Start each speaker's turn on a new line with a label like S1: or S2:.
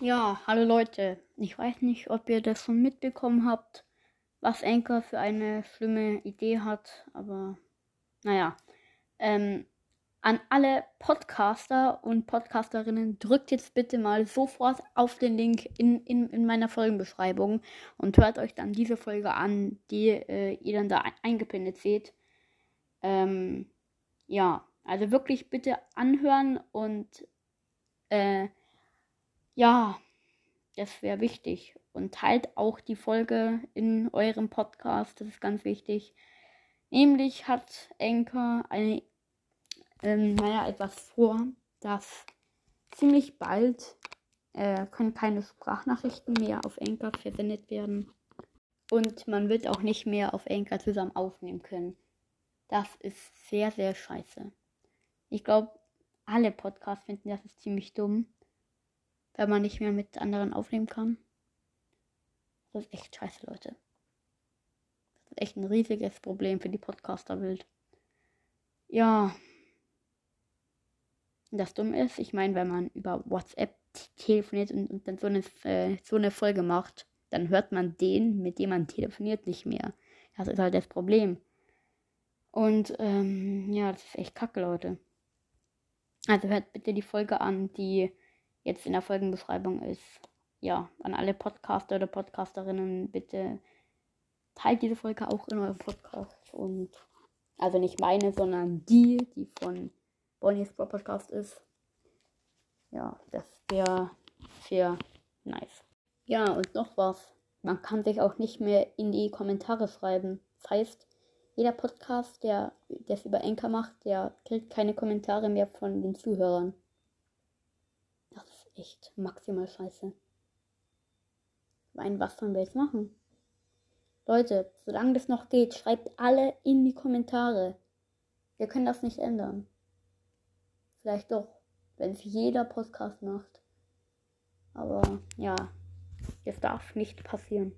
S1: Ja, hallo Leute. Ich weiß nicht, ob ihr das schon mitbekommen habt, was Anchor für eine schlimme Idee hat, aber naja. Ähm, an alle Podcaster und Podcasterinnen, drückt jetzt bitte mal sofort auf den Link in, in, in meiner Folgenbeschreibung und hört euch dann diese Folge an, die äh, ihr dann da eingepinnt seht. Ähm, ja, also wirklich bitte anhören und äh, ja, das wäre wichtig. Und teilt auch die Folge in eurem Podcast, das ist ganz wichtig. Nämlich hat Enker eine, ähm, naja, etwas vor, dass ziemlich bald äh, können keine Sprachnachrichten mehr auf Enker versendet werden. Und man wird auch nicht mehr auf Enker zusammen aufnehmen können. Das ist sehr, sehr scheiße. Ich glaube, alle Podcasts finden das ist ziemlich dumm wenn man nicht mehr mit anderen aufnehmen kann. Das ist echt scheiße, Leute. Das ist echt ein riesiges Problem für die Podcaster-Welt. Ja. Das Dumme ist, ich meine, wenn man über WhatsApp telefoniert und, und dann so eine, äh, so eine Folge macht, dann hört man den, mit dem man telefoniert, nicht mehr. Das ist halt das Problem. Und ähm, ja, das ist echt kacke, Leute. Also hört bitte die Folge an, die jetzt in der Folgenbeschreibung ist. Ja, an alle Podcaster oder Podcasterinnen, bitte teilt diese Folge auch in eurem Podcast. Und also nicht meine, sondern die, die von Bonnie's Pro Podcast ist. Ja, das wäre sehr nice. Ja, und noch was. Man kann sich auch nicht mehr in die Kommentare schreiben. Das heißt, jeder Podcast, der es über Enker macht, der kriegt keine Kommentare mehr von den Zuhörern echt maximal scheiße. Mein, was sollen wir jetzt machen? Leute, solange das noch geht, schreibt alle in die Kommentare. Wir können das nicht ändern. Vielleicht doch, wenn es jeder Podcast macht. Aber ja, es darf nicht passieren.